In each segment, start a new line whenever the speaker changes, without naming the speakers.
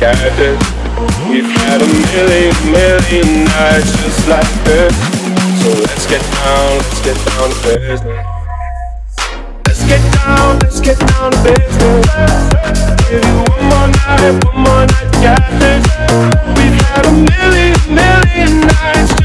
This. We've had a million, million nights just like this. So let's get down, let's get down to business.
Let's get down, let's get down to business. Give you one more night, one more night get this. We've had a million, million nights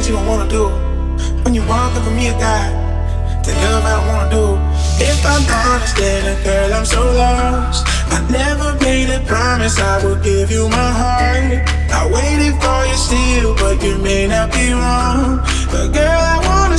but you don't want to do. When you walk up for me again the love I don't want to do. If I'm honest, steady as I'm so lost. I never made a promise I would give you my heart. I waited for you still
but you may not be wrong. But girl, I wanna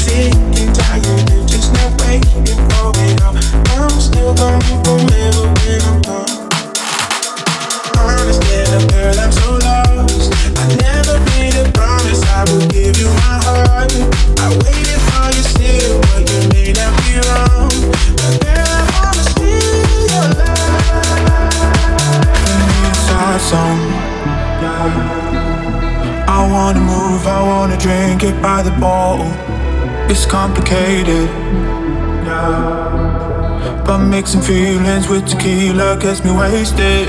stay.
bottle. It's complicated. Yeah. But mixing feelings with tequila gets me wasted.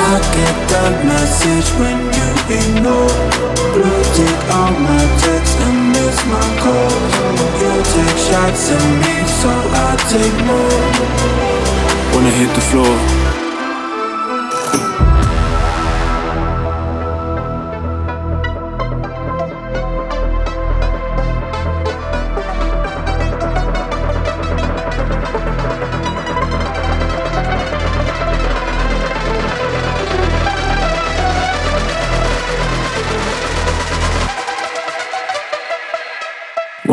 I get that message when you ignore. Blue tick on my text and miss my calls. You take shots at me, so I take more. Wanna hit the floor.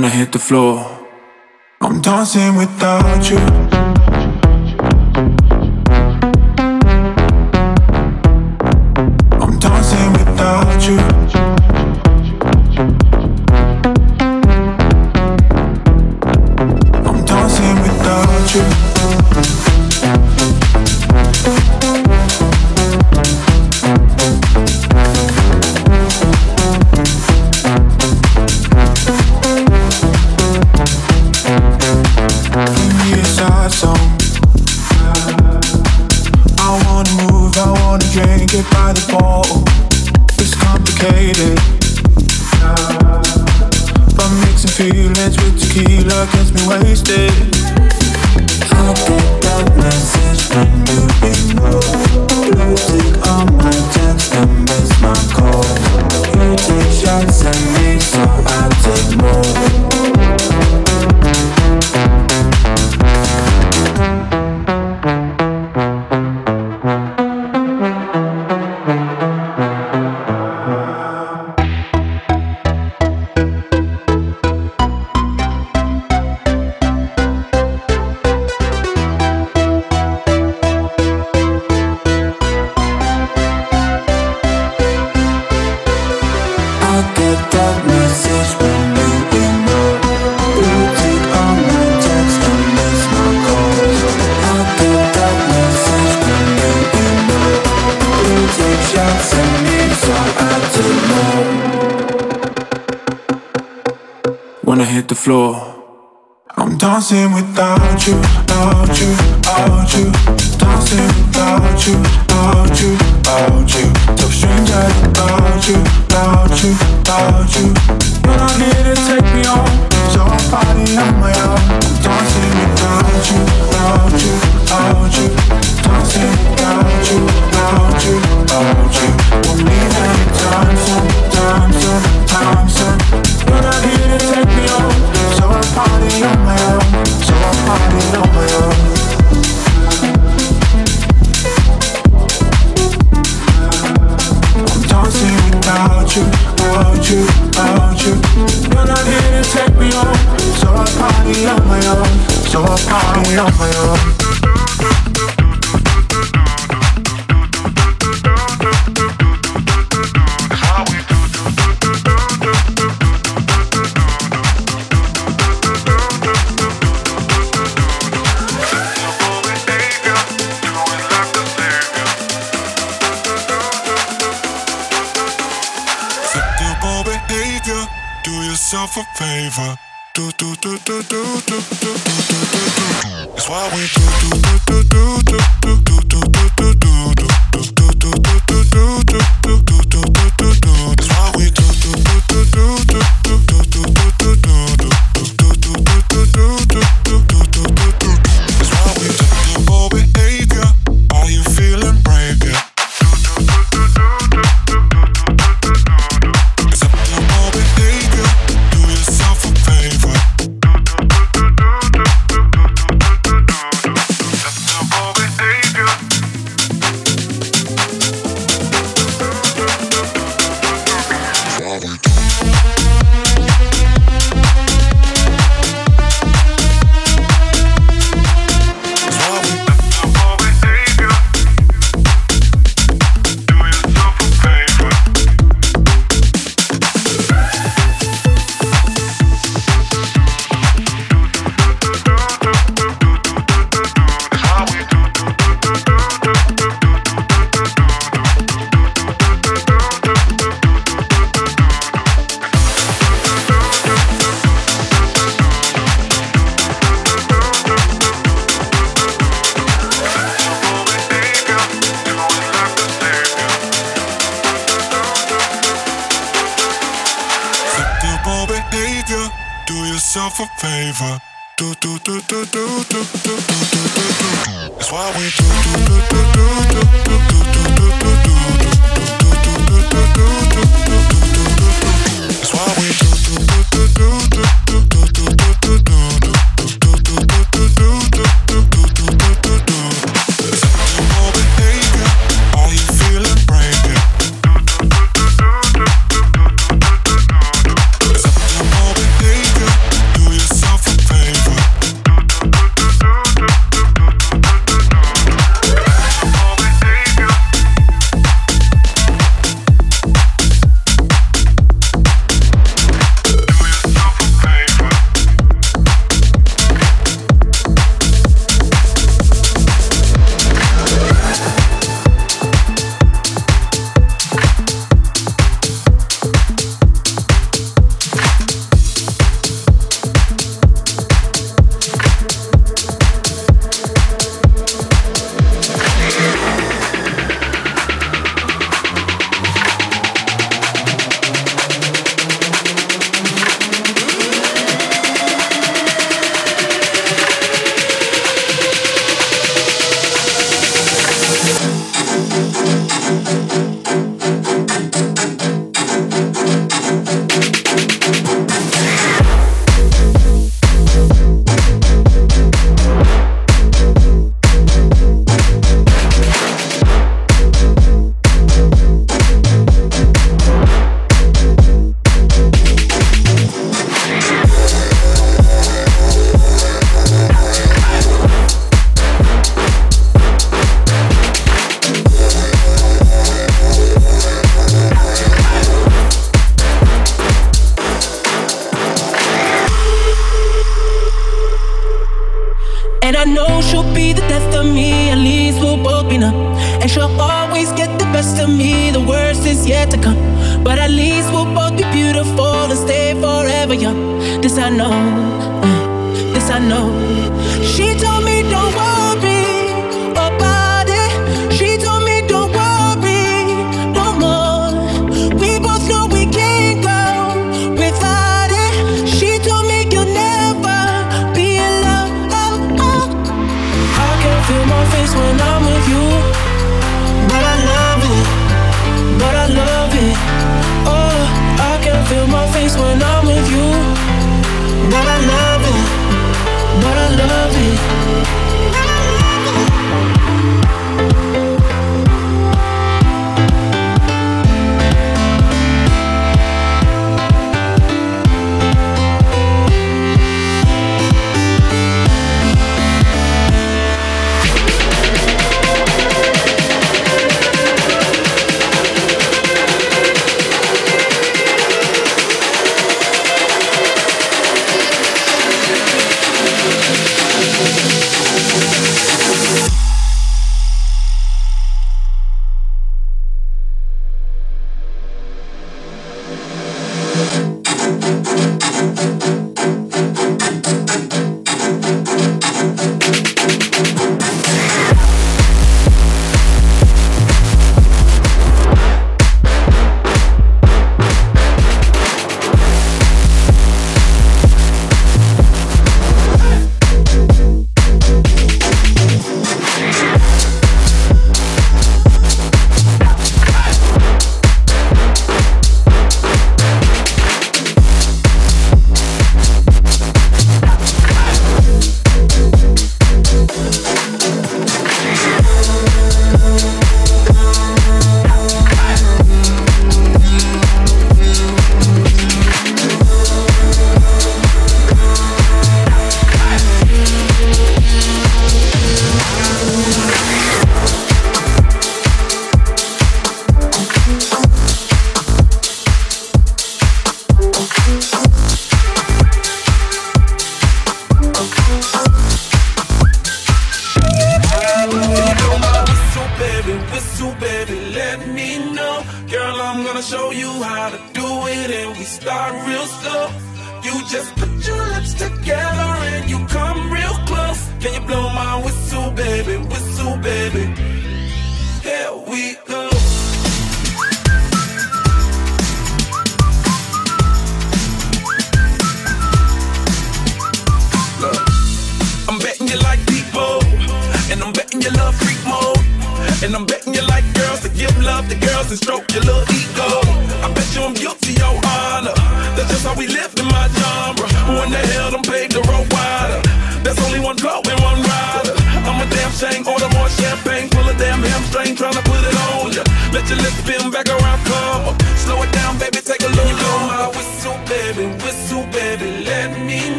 When I hit the floor. I'm dancing without you.
you, want you, want you. You're not here to take me home, so I party on my own, so I party on my own. fever. Do do do do do do do do do do. It's why we do do do do do do.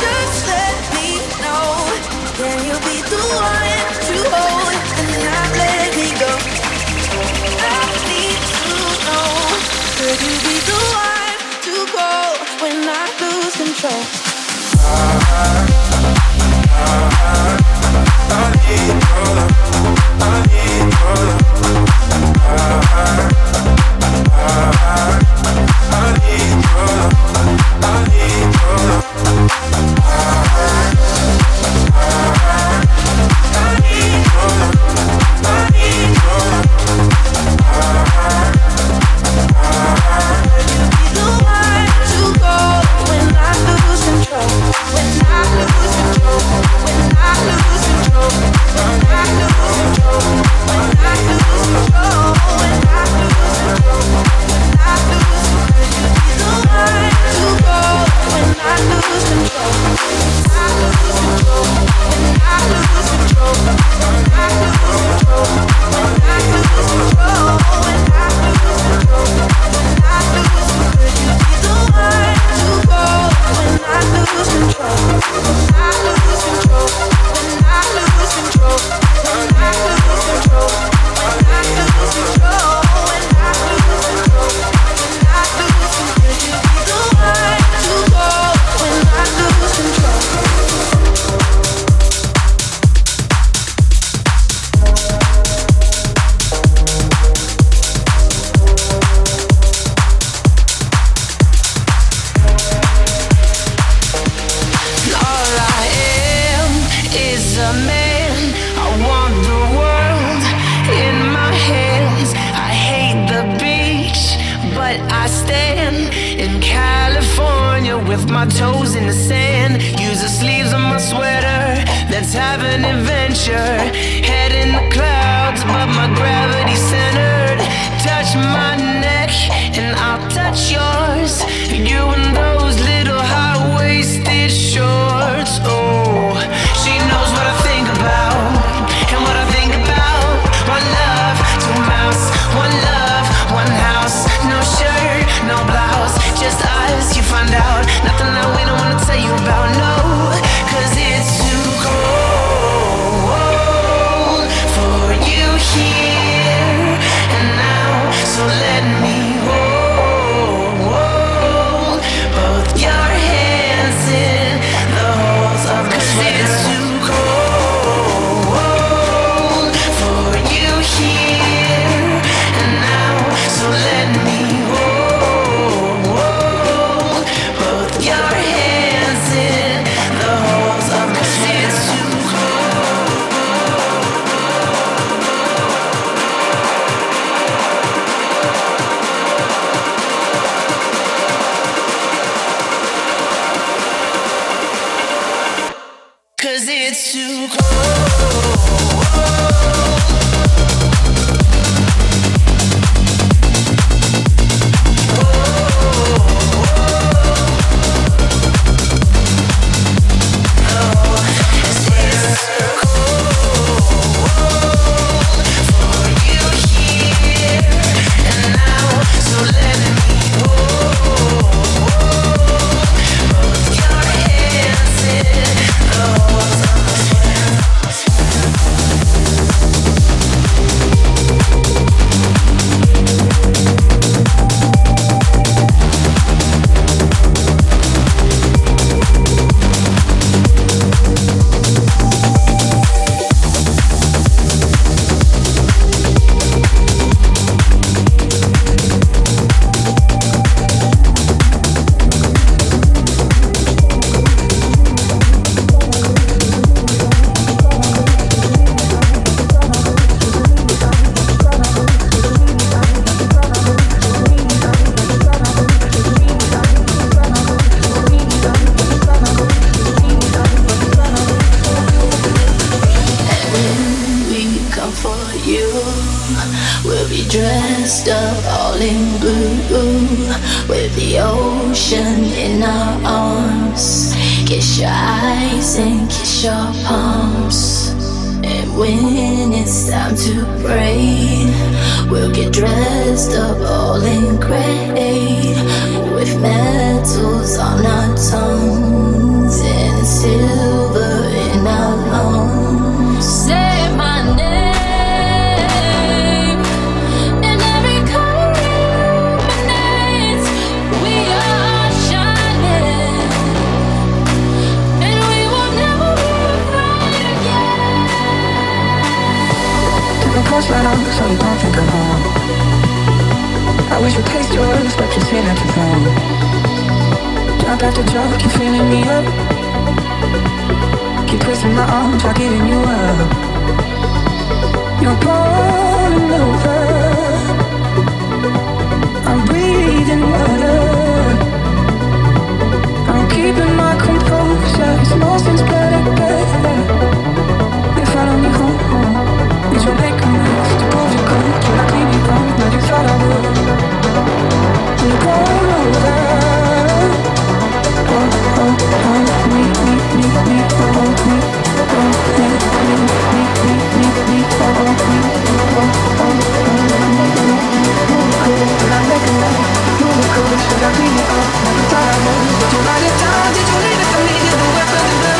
Just
us, you find out
Falling great, with metals on our
tongue. to taste your lips, but you seem not to fall. Drop after drop, keep filling me up. Keep twisting my arm, try getting you up. You're pouring over. I'm breathing. I know you, but you it down Did you leave it for me? Did the
weapon,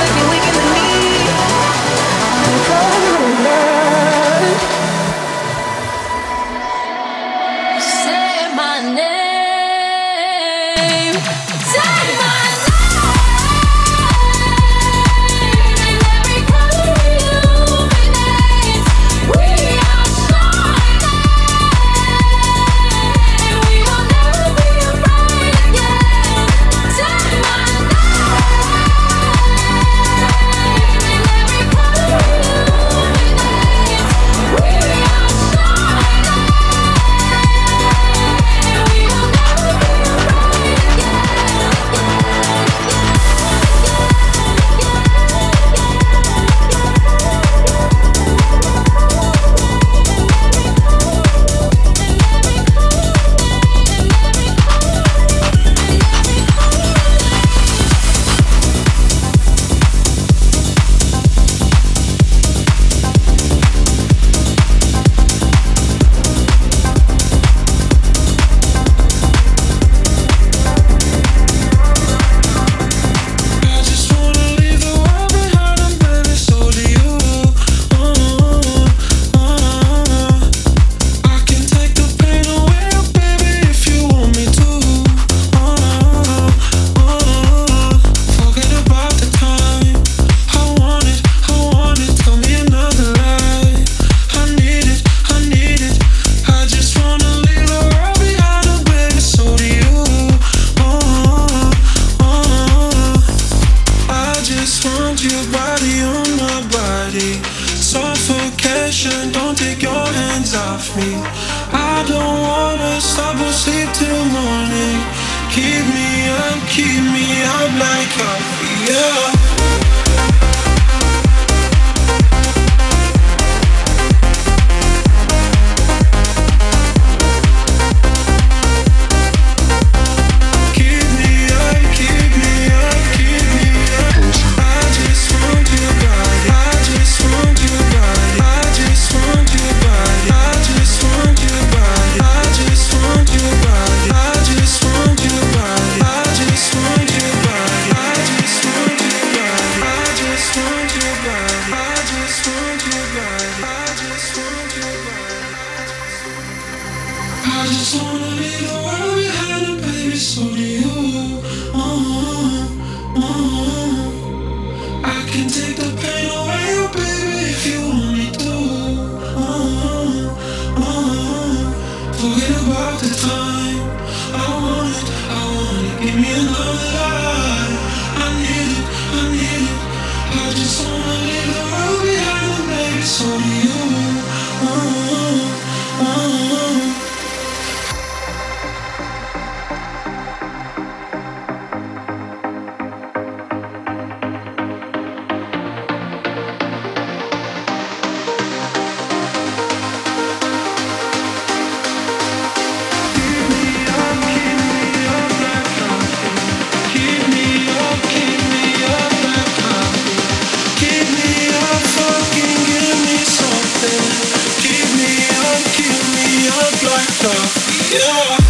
Yeah.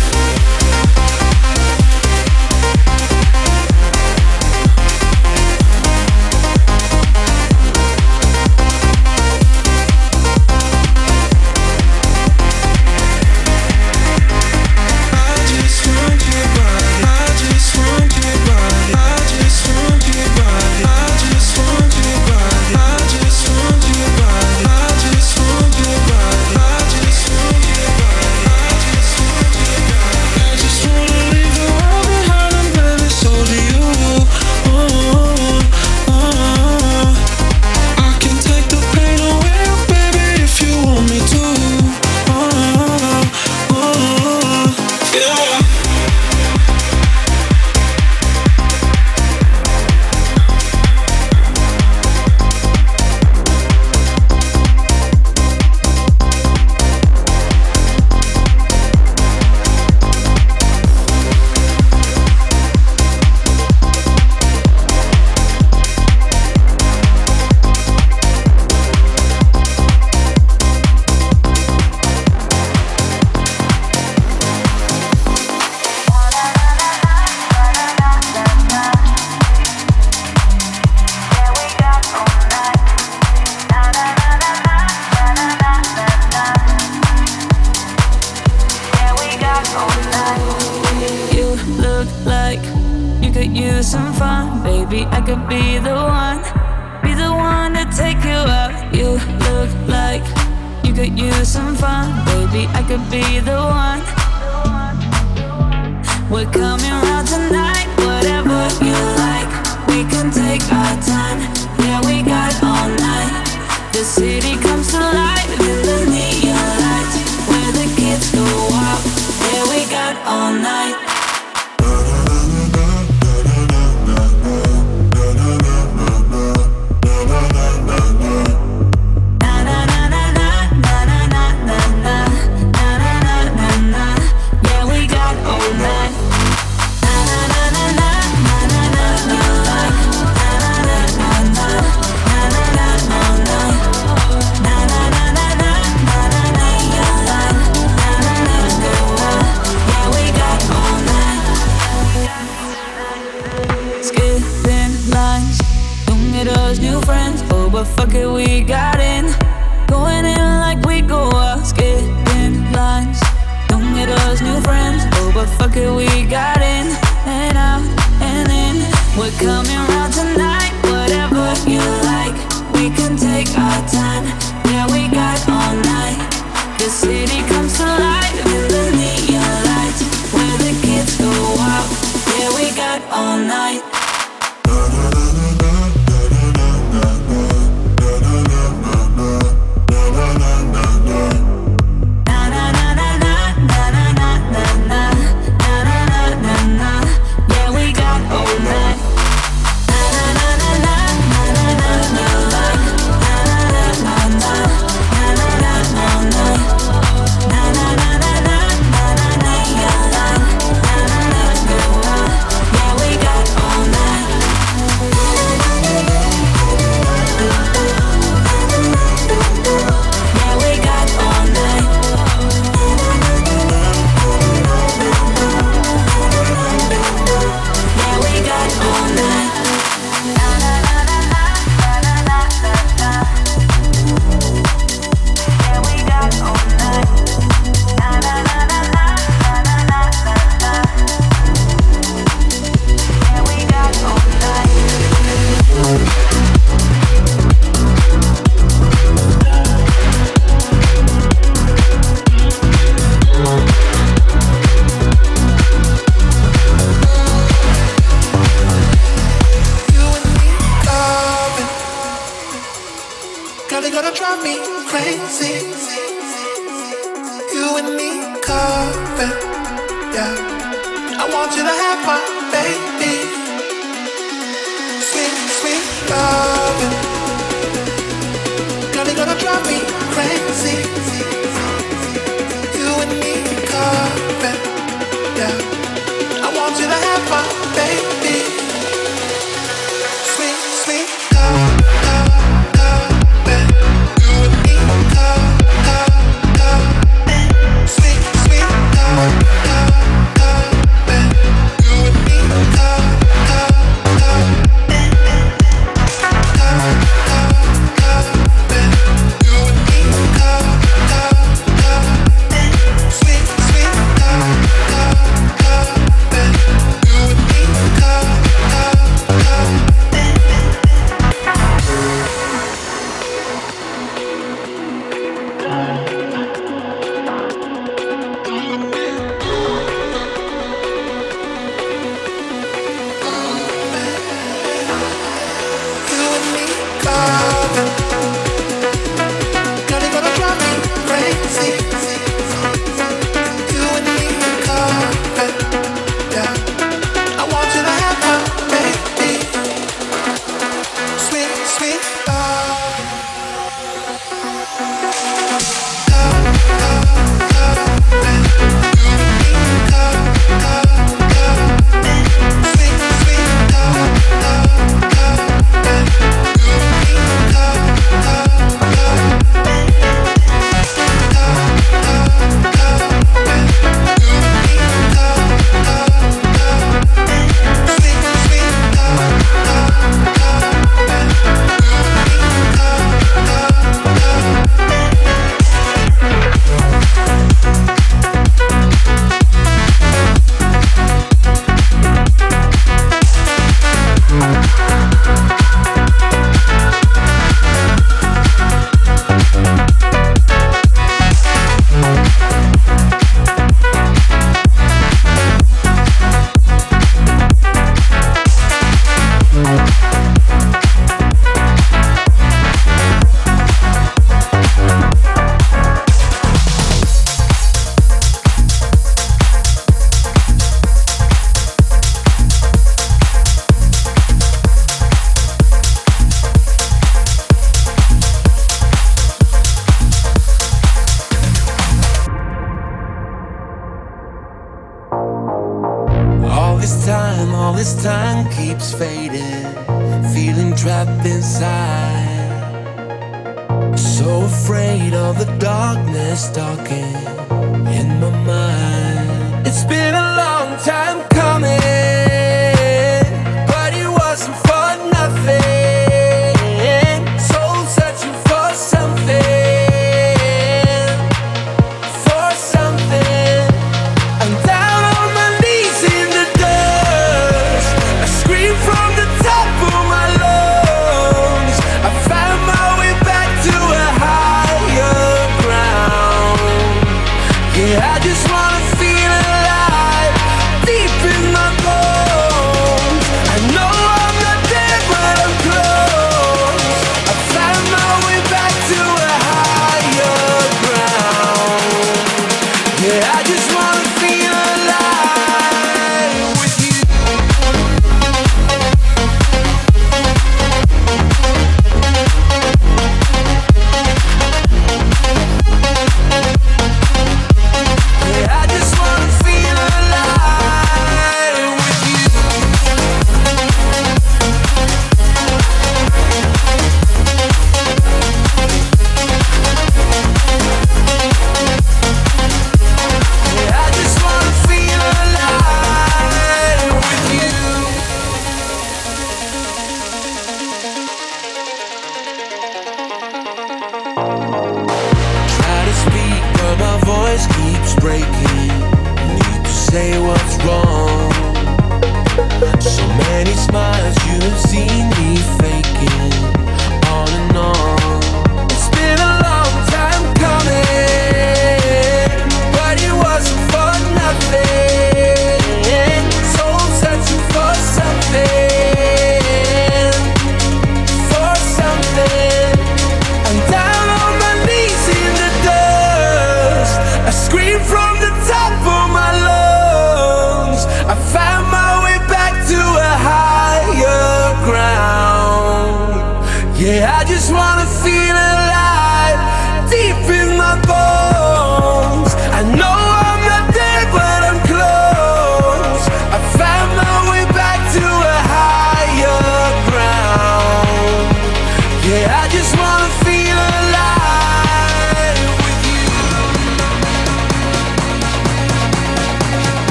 I
got
more,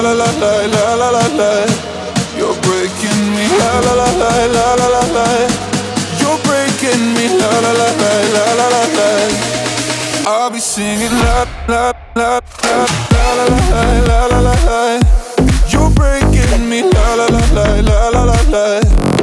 la la la la la la la la. You're breaking me la la la la la la la la. You're breaking me la la la la la la la la. I'll be singing la la la la la la la la la la. You're breaking me la la la la la la la la.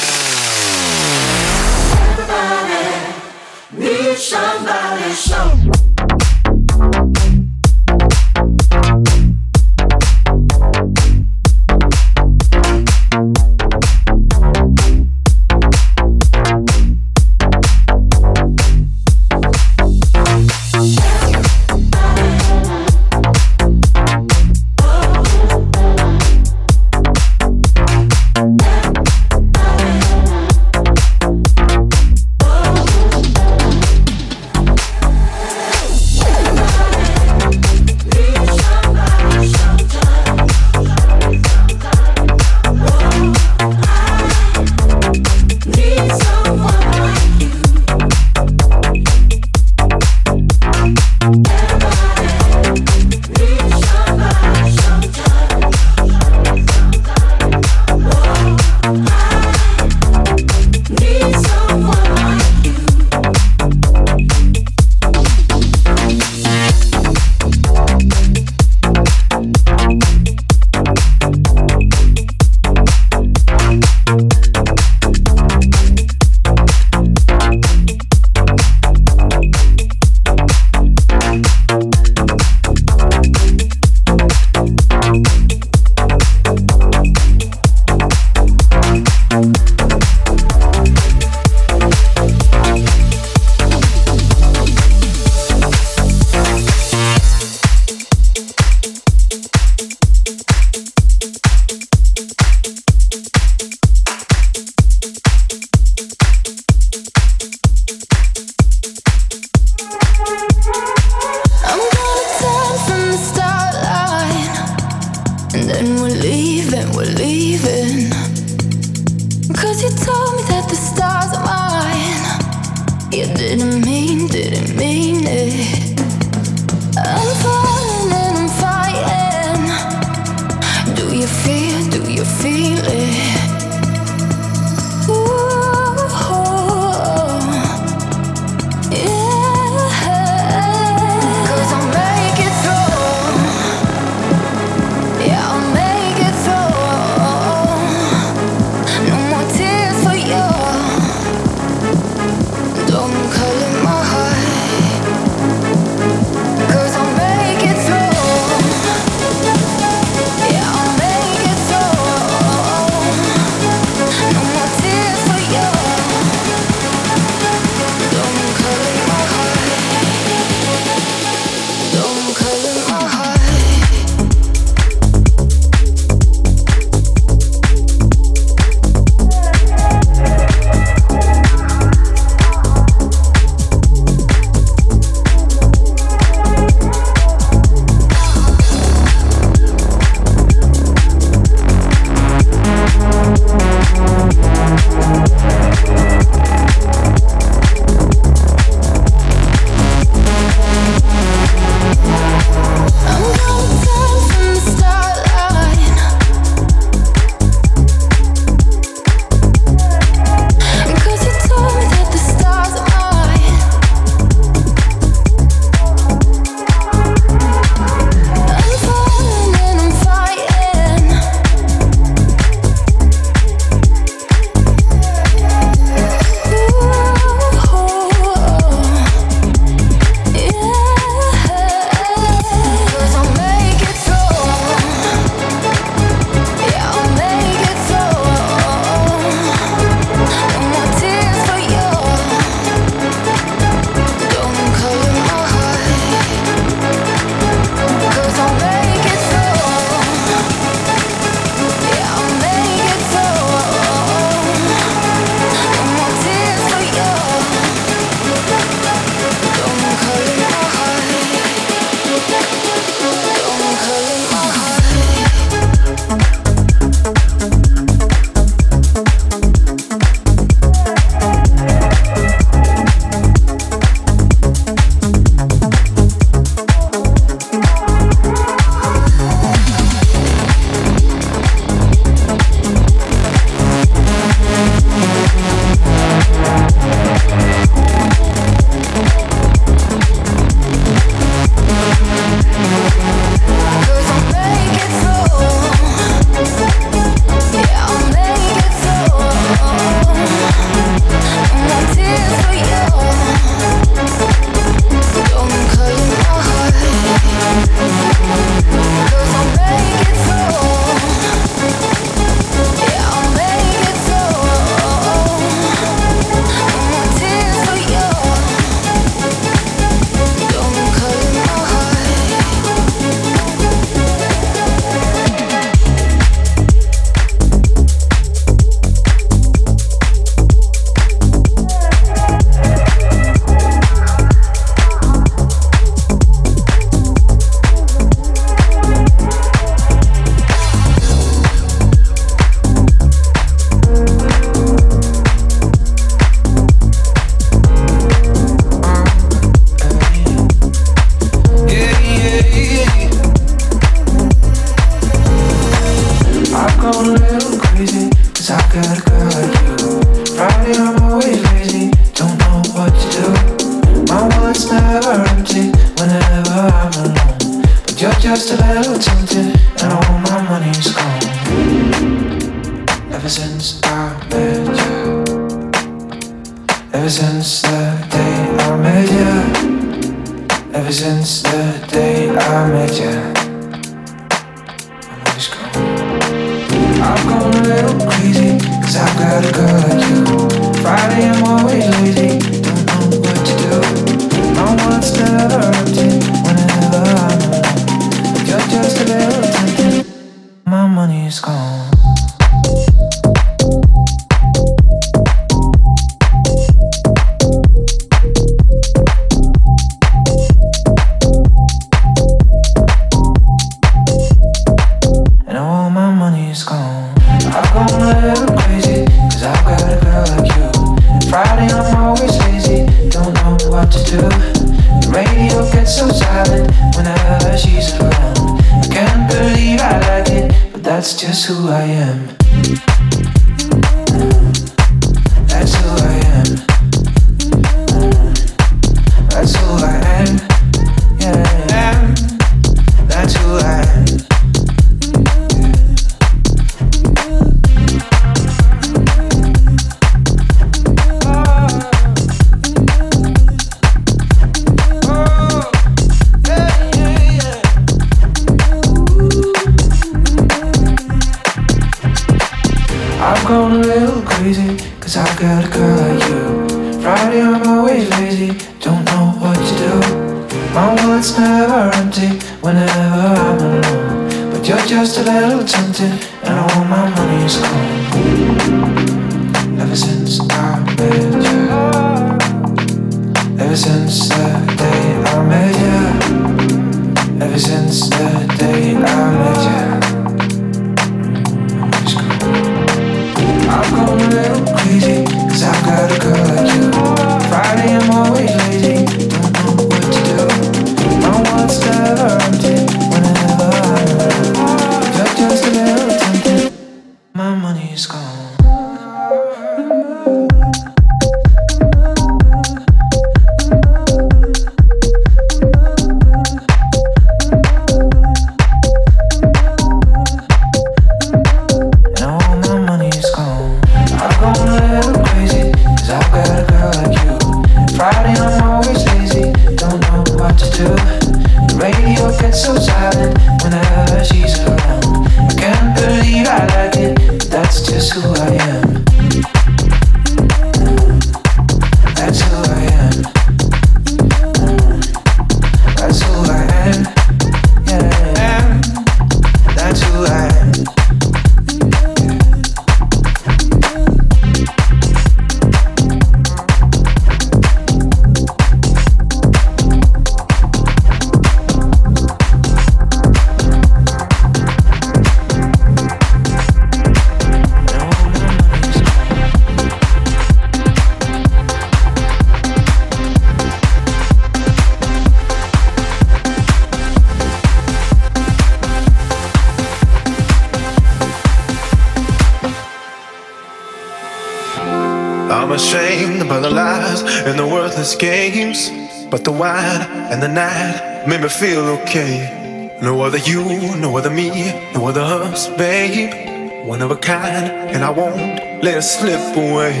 mother's games, but the wine and the night made me feel okay. No other you, no other me, no other us, babe. One of a kind, and I won't let it slip away.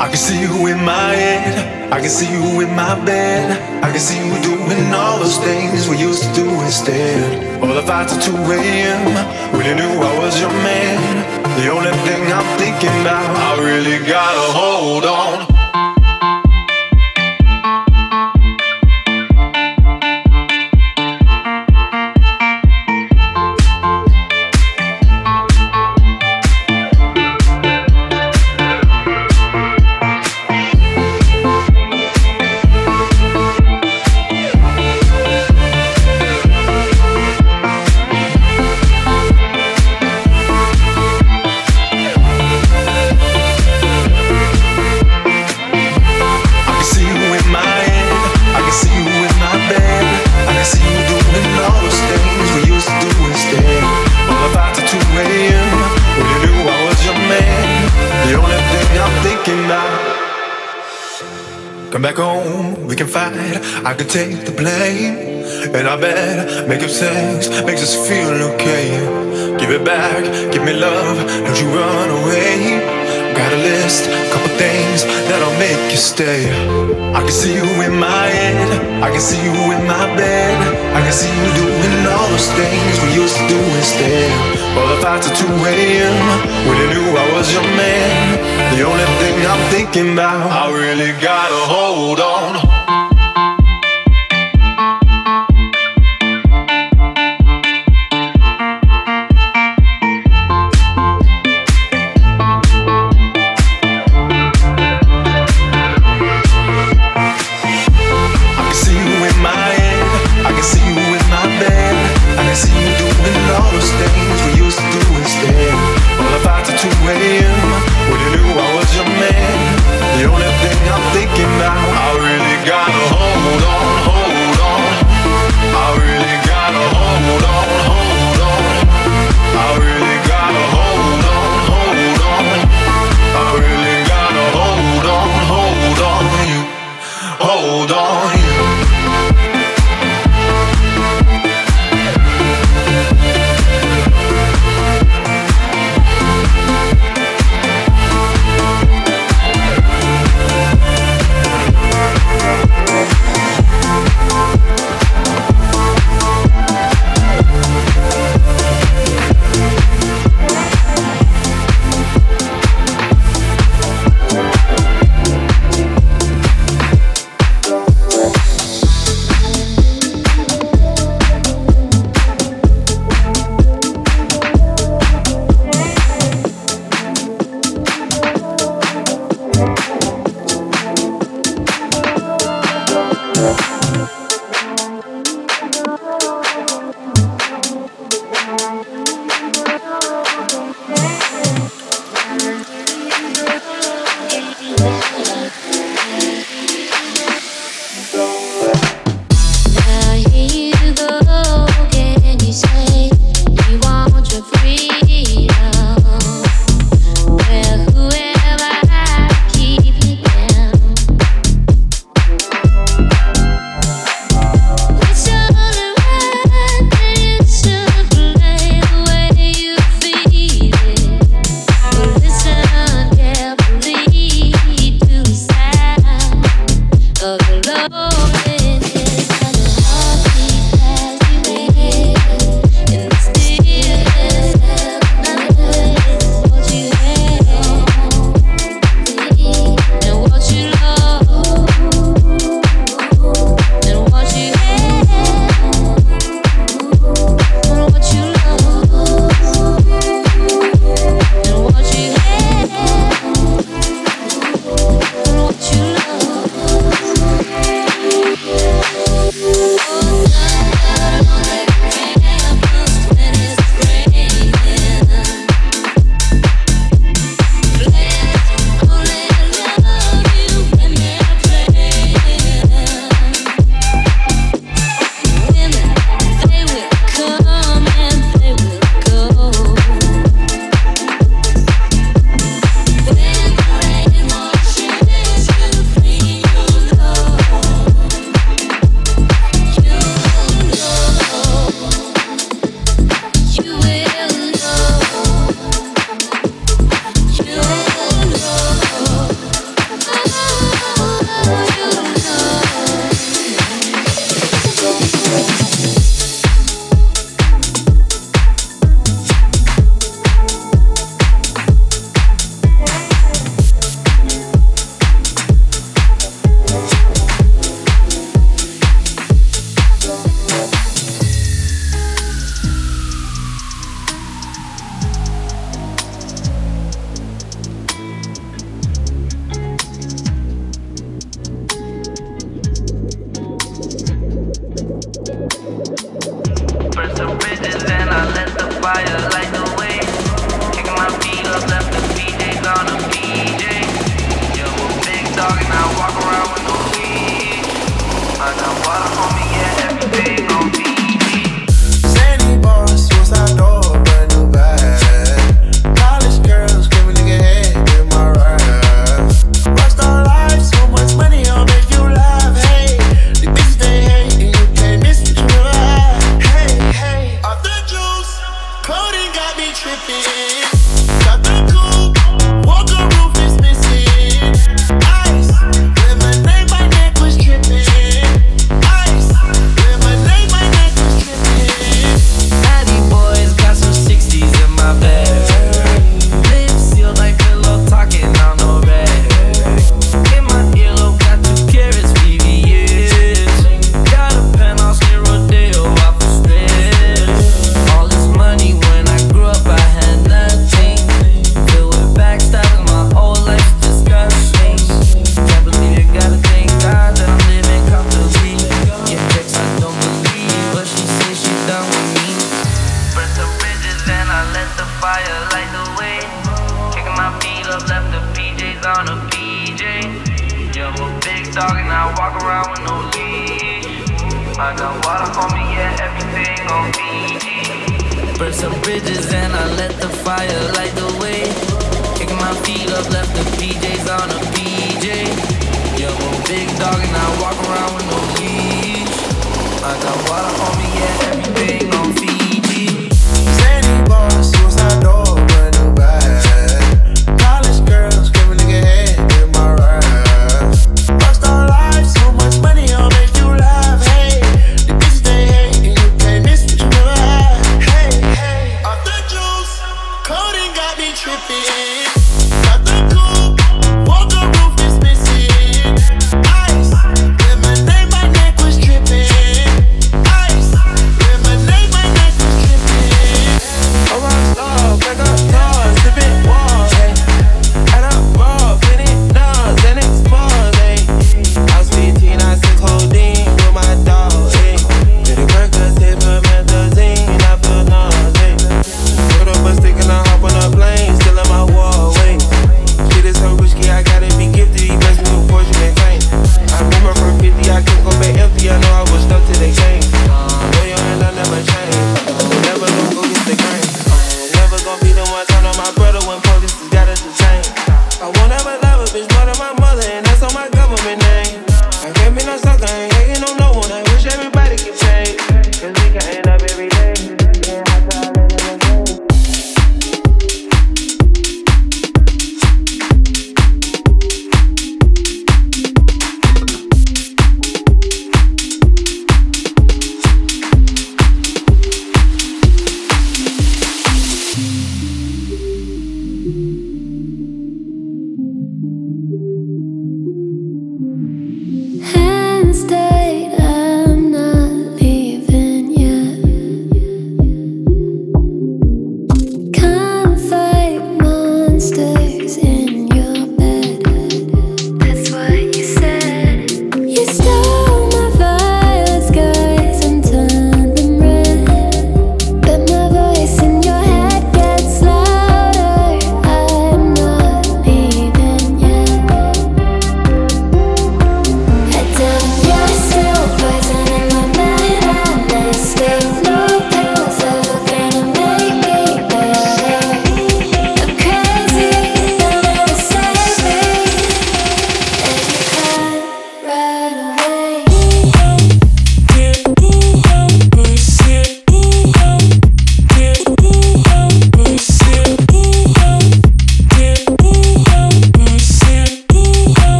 I can see you in my head, I can see you in my bed. I can see you doing all those things we used to do instead. All the fights at 2 a.m., when you knew I was your man. The only thing I'm thinking about, I really gotta hold on. Could take the blame. And I bet make up sex makes us feel okay. Give it back, give me love, don't you run away. Got a list, couple things that'll make you stay. I can see you in my head, I can see you in my bed. I can see you doing all those things we used to do instead. All the fights at 2 a.m. when you knew I was your man. The only thing I'm thinking about, I really gotta hold on.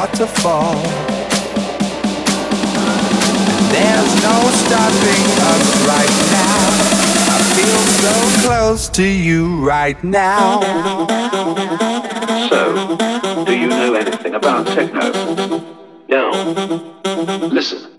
hard. There's no stopping us right now. I feel so close to you right now.
So, do you know anything about techno? No. Listen.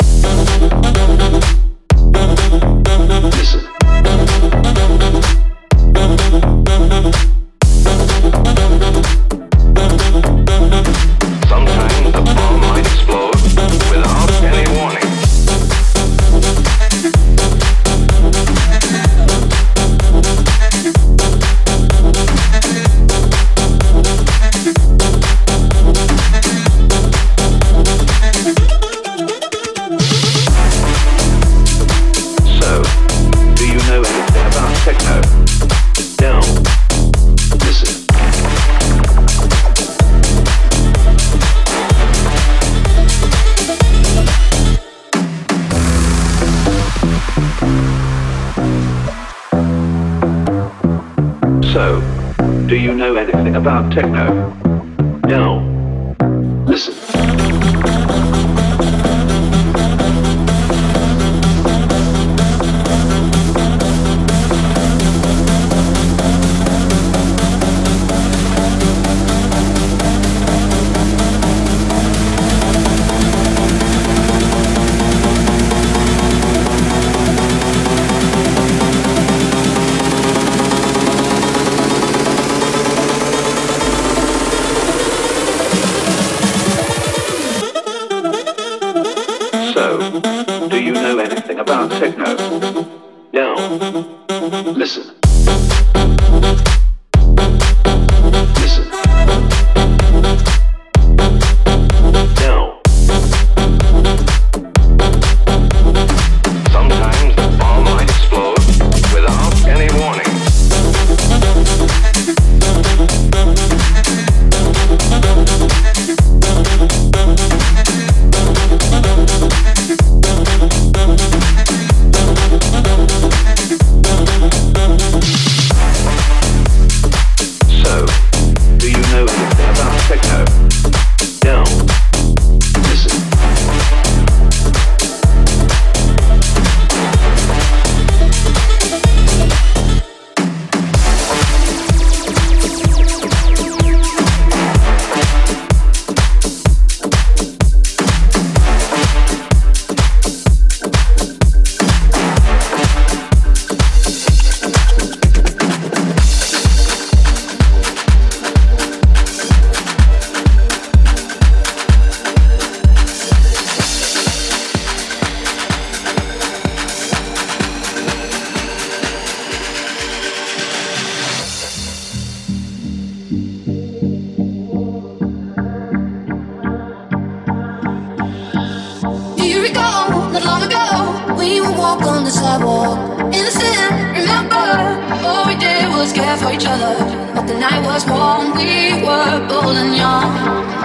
each other. But the night was warm, we were bold and young.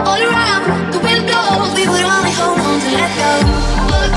All around, the wind blows, we would only hold on to let go. Look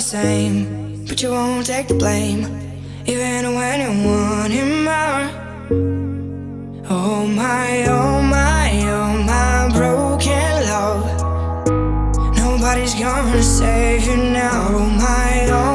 the
same, but you won't take the blame, even when you want him more. Oh my, oh my, oh my broken love. Nobody's gonna save you now. Oh my, oh